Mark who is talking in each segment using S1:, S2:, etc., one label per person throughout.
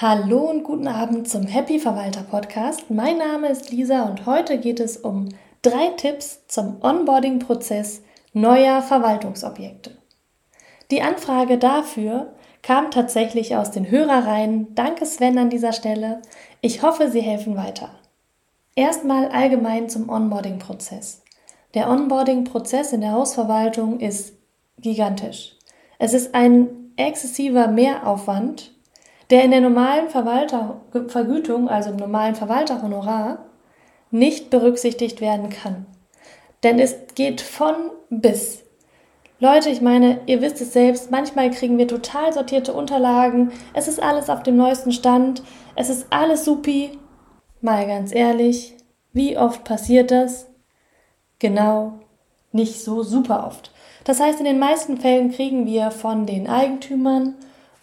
S1: Hallo und guten Abend zum Happy Verwalter Podcast. Mein Name ist Lisa und heute geht es um drei Tipps zum Onboarding-Prozess neuer Verwaltungsobjekte. Die Anfrage dafür kam tatsächlich aus den Hörerreihen. Danke Sven an dieser Stelle. Ich hoffe, Sie helfen weiter. Erstmal allgemein zum Onboarding-Prozess. Der Onboarding-Prozess in der Hausverwaltung ist gigantisch. Es ist ein exzessiver Mehraufwand der in der normalen Verwaltervergütung, also im normalen Verwalterhonorar, nicht berücksichtigt werden kann. Denn es geht von bis. Leute, ich meine, ihr wisst es selbst, manchmal kriegen wir total sortierte Unterlagen, es ist alles auf dem neuesten Stand, es ist alles supi. Mal ganz ehrlich, wie oft passiert das? Genau, nicht so super oft. Das heißt, in den meisten Fällen kriegen wir von den Eigentümern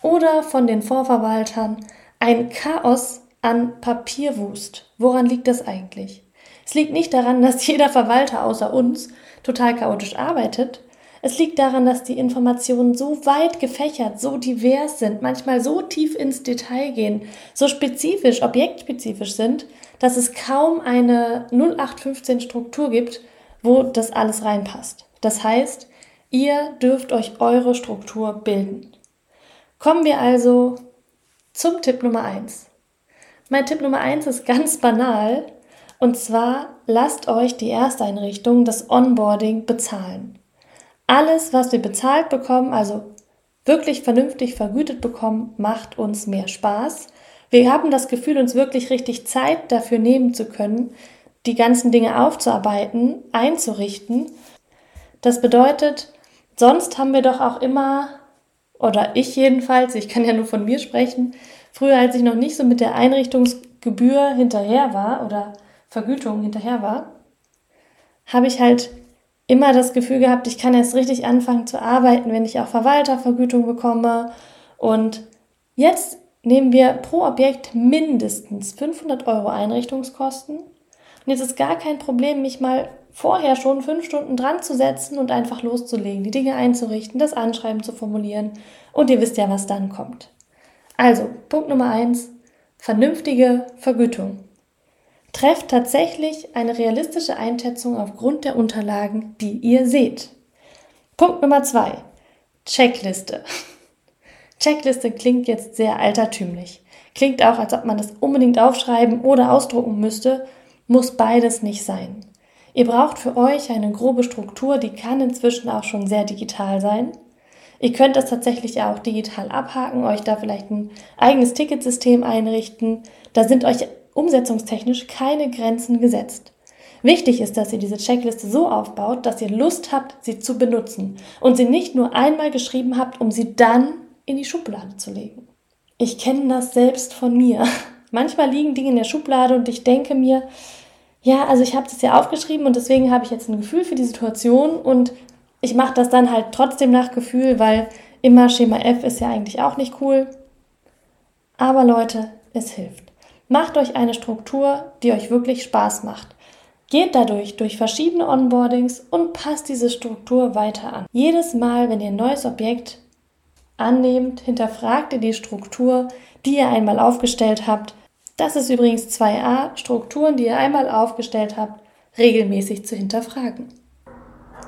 S1: oder von den Vorverwaltern ein Chaos an Papierwust. Woran liegt das eigentlich? Es liegt nicht daran, dass jeder Verwalter außer uns total chaotisch arbeitet. Es liegt daran, dass die Informationen so weit gefächert, so divers sind, manchmal so tief ins Detail gehen, so spezifisch, objektspezifisch sind, dass es kaum eine 0815 Struktur gibt, wo das alles reinpasst. Das heißt, ihr dürft euch eure Struktur bilden. Kommen wir also zum Tipp Nummer 1. Mein Tipp Nummer 1 ist ganz banal und zwar lasst euch die Ersteinrichtung, das Onboarding bezahlen. Alles, was wir bezahlt bekommen, also wirklich vernünftig vergütet bekommen, macht uns mehr Spaß. Wir haben das Gefühl, uns wirklich richtig Zeit dafür nehmen zu können, die ganzen Dinge aufzuarbeiten, einzurichten. Das bedeutet, sonst haben wir doch auch immer oder ich jedenfalls, ich kann ja nur von mir sprechen, früher, als ich noch nicht so mit der Einrichtungsgebühr hinterher war oder Vergütung hinterher war, habe ich halt immer das Gefühl gehabt, ich kann erst richtig anfangen zu arbeiten, wenn ich auch Verwaltervergütung bekomme. Und jetzt nehmen wir pro Objekt mindestens 500 Euro Einrichtungskosten. Und jetzt ist gar kein Problem, mich mal vorher schon fünf Stunden dran zu setzen und einfach loszulegen, die Dinge einzurichten, das Anschreiben zu formulieren und ihr wisst ja, was dann kommt. Also, Punkt Nummer eins, vernünftige Vergütung. Trefft tatsächlich eine realistische Einschätzung aufgrund der Unterlagen, die ihr seht. Punkt Nummer zwei, Checkliste. Checkliste klingt jetzt sehr altertümlich. Klingt auch, als ob man das unbedingt aufschreiben oder ausdrucken müsste, muss beides nicht sein. Ihr braucht für euch eine grobe Struktur, die kann inzwischen auch schon sehr digital sein. Ihr könnt das tatsächlich auch digital abhaken, euch da vielleicht ein eigenes Ticketsystem einrichten. Da sind euch umsetzungstechnisch keine Grenzen gesetzt. Wichtig ist, dass ihr diese Checkliste so aufbaut, dass ihr Lust habt, sie zu benutzen und sie nicht nur einmal geschrieben habt, um sie dann in die Schublade zu legen. Ich kenne das selbst von mir. Manchmal liegen Dinge in der Schublade und ich denke mir, ja, also ich habe das ja aufgeschrieben und deswegen habe ich jetzt ein Gefühl für die Situation und ich mache das dann halt trotzdem nach Gefühl, weil immer Schema F ist ja eigentlich auch nicht cool. Aber Leute, es hilft. Macht euch eine Struktur, die euch wirklich Spaß macht. Geht dadurch durch verschiedene Onboardings und passt diese Struktur weiter an. Jedes Mal, wenn ihr ein neues Objekt annehmt, hinterfragt ihr die Struktur, die ihr einmal aufgestellt habt das ist übrigens 2a, Strukturen, die ihr einmal aufgestellt habt, regelmäßig zu hinterfragen.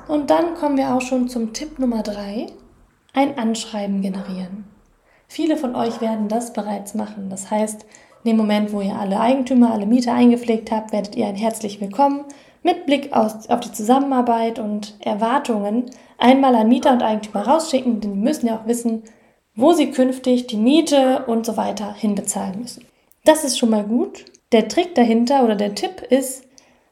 S1: Und dann kommen wir auch schon zum Tipp Nummer 3, ein Anschreiben generieren. Viele von euch werden das bereits machen. Das heißt, in dem Moment, wo ihr alle Eigentümer, alle Mieter eingepflegt habt, werdet ihr ein herzlich willkommen mit Blick aus, auf die Zusammenarbeit und Erwartungen einmal an Mieter und Eigentümer rausschicken, denn die müssen ja auch wissen, wo sie künftig die Miete und so weiter hinbezahlen müssen. Das ist schon mal gut. Der Trick dahinter oder der Tipp ist,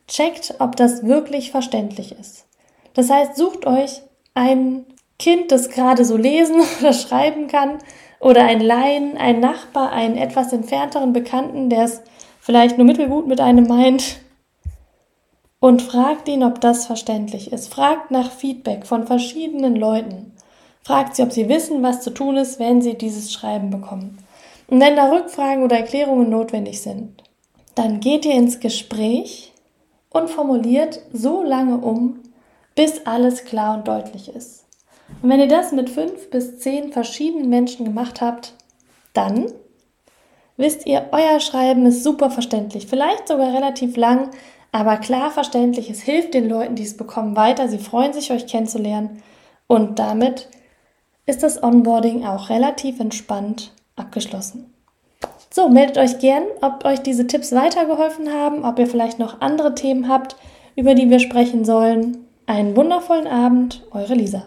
S1: checkt, ob das wirklich verständlich ist. Das heißt, sucht euch ein Kind, das gerade so lesen oder schreiben kann, oder ein Laien, ein Nachbar, einen etwas entfernteren Bekannten, der es vielleicht nur mittelgut mit einem meint, und fragt ihn, ob das verständlich ist. Fragt nach Feedback von verschiedenen Leuten. Fragt sie, ob sie wissen, was zu tun ist, wenn sie dieses Schreiben bekommen. Und wenn da Rückfragen oder Erklärungen notwendig sind, dann geht ihr ins Gespräch und formuliert so lange um, bis alles klar und deutlich ist. Und wenn ihr das mit fünf bis zehn verschiedenen Menschen gemacht habt, dann wisst ihr, euer Schreiben ist super verständlich, vielleicht sogar relativ lang, aber klar verständlich. Es hilft den Leuten, die es bekommen, weiter. Sie freuen sich, euch kennenzulernen. Und damit ist das Onboarding auch relativ entspannt abgeschlossen. So, meldet euch gern, ob euch diese Tipps weitergeholfen haben, ob ihr vielleicht noch andere Themen habt, über die wir sprechen sollen. Einen wundervollen Abend, eure Lisa.